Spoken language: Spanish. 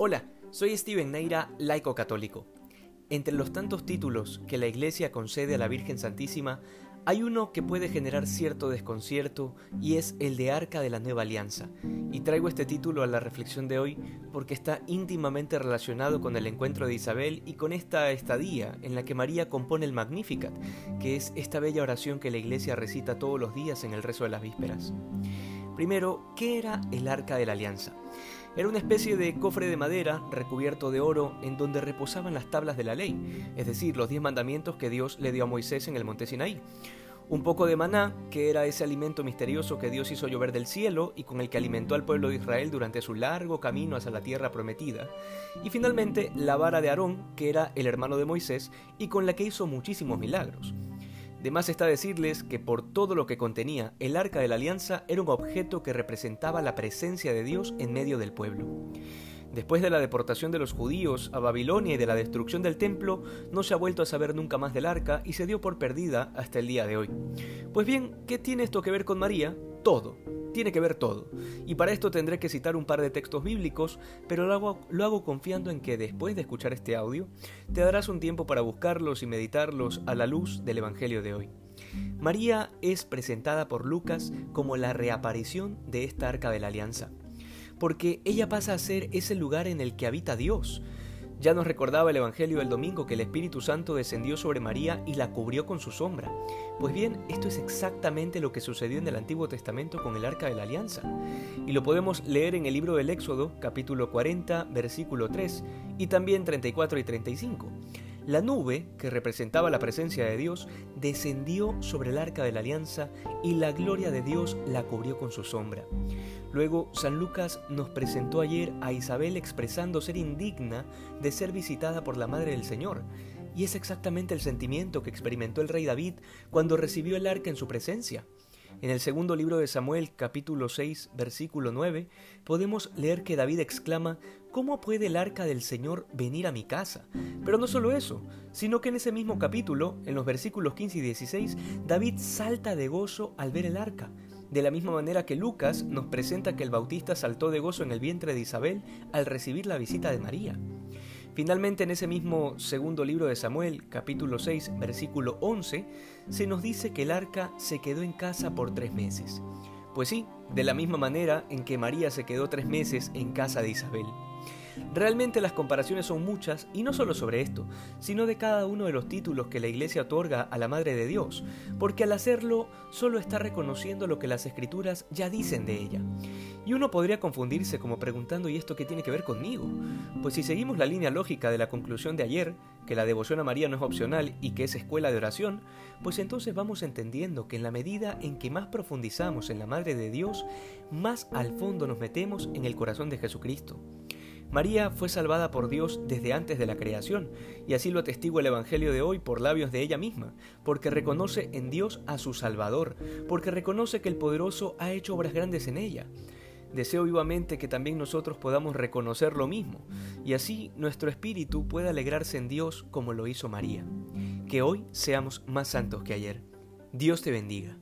Hola, soy Steven Neira, laico católico. Entre los tantos títulos que la Iglesia concede a la Virgen Santísima, hay uno que puede generar cierto desconcierto y es el de Arca de la Nueva Alianza. Y traigo este título a la reflexión de hoy porque está íntimamente relacionado con el encuentro de Isabel y con esta estadía en la que María compone el Magnificat, que es esta bella oración que la Iglesia recita todos los días en el rezo de las vísperas. Primero, ¿qué era el arca de la alianza? Era una especie de cofre de madera recubierto de oro en donde reposaban las tablas de la ley, es decir, los diez mandamientos que Dios le dio a Moisés en el monte Sinaí. Un poco de maná, que era ese alimento misterioso que Dios hizo llover del cielo y con el que alimentó al pueblo de Israel durante su largo camino hacia la tierra prometida. Y finalmente la vara de Aarón, que era el hermano de Moisés y con la que hizo muchísimos milagros. De más está decirles que por todo lo que contenía, el arca de la alianza era un objeto que representaba la presencia de Dios en medio del pueblo. Después de la deportación de los judíos a Babilonia y de la destrucción del templo, no se ha vuelto a saber nunca más del arca y se dio por perdida hasta el día de hoy. Pues bien, ¿qué tiene esto que ver con María? Todo tiene que ver todo. Y para esto tendré que citar un par de textos bíblicos, pero lo hago, lo hago confiando en que después de escuchar este audio, te darás un tiempo para buscarlos y meditarlos a la luz del Evangelio de hoy. María es presentada por Lucas como la reaparición de esta arca de la alianza, porque ella pasa a ser ese lugar en el que habita Dios, ya nos recordaba el Evangelio del domingo que el Espíritu Santo descendió sobre María y la cubrió con su sombra. Pues bien, esto es exactamente lo que sucedió en el Antiguo Testamento con el Arca de la Alianza. Y lo podemos leer en el libro del Éxodo, capítulo 40, versículo 3, y también 34 y 35. La nube, que representaba la presencia de Dios, descendió sobre el arca de la alianza y la gloria de Dios la cubrió con su sombra. Luego, San Lucas nos presentó ayer a Isabel expresando ser indigna de ser visitada por la Madre del Señor, y es exactamente el sentimiento que experimentó el rey David cuando recibió el arca en su presencia. En el segundo libro de Samuel, capítulo 6, versículo 9, podemos leer que David exclama, ¿Cómo puede el arca del Señor venir a mi casa? Pero no solo eso, sino que en ese mismo capítulo, en los versículos 15 y 16, David salta de gozo al ver el arca. De la misma manera que Lucas nos presenta que el Bautista saltó de gozo en el vientre de Isabel al recibir la visita de María. Finalmente, en ese mismo segundo libro de Samuel, capítulo 6, versículo 11, se nos dice que el arca se quedó en casa por tres meses. Pues sí, de la misma manera en que María se quedó tres meses en casa de Isabel. Realmente las comparaciones son muchas y no solo sobre esto, sino de cada uno de los títulos que la Iglesia otorga a la Madre de Dios, porque al hacerlo solo está reconociendo lo que las Escrituras ya dicen de ella. Y uno podría confundirse como preguntando ¿y esto qué tiene que ver conmigo? Pues si seguimos la línea lógica de la conclusión de ayer, que la devoción a María no es opcional y que es escuela de oración, pues entonces vamos entendiendo que en la medida en que más profundizamos en la Madre de Dios, más al fondo nos metemos en el corazón de Jesucristo. María fue salvada por Dios desde antes de la creación, y así lo atestigua el Evangelio de hoy por labios de ella misma, porque reconoce en Dios a su Salvador, porque reconoce que el poderoso ha hecho obras grandes en ella. Deseo vivamente que también nosotros podamos reconocer lo mismo, y así nuestro espíritu pueda alegrarse en Dios como lo hizo María. Que hoy seamos más santos que ayer. Dios te bendiga.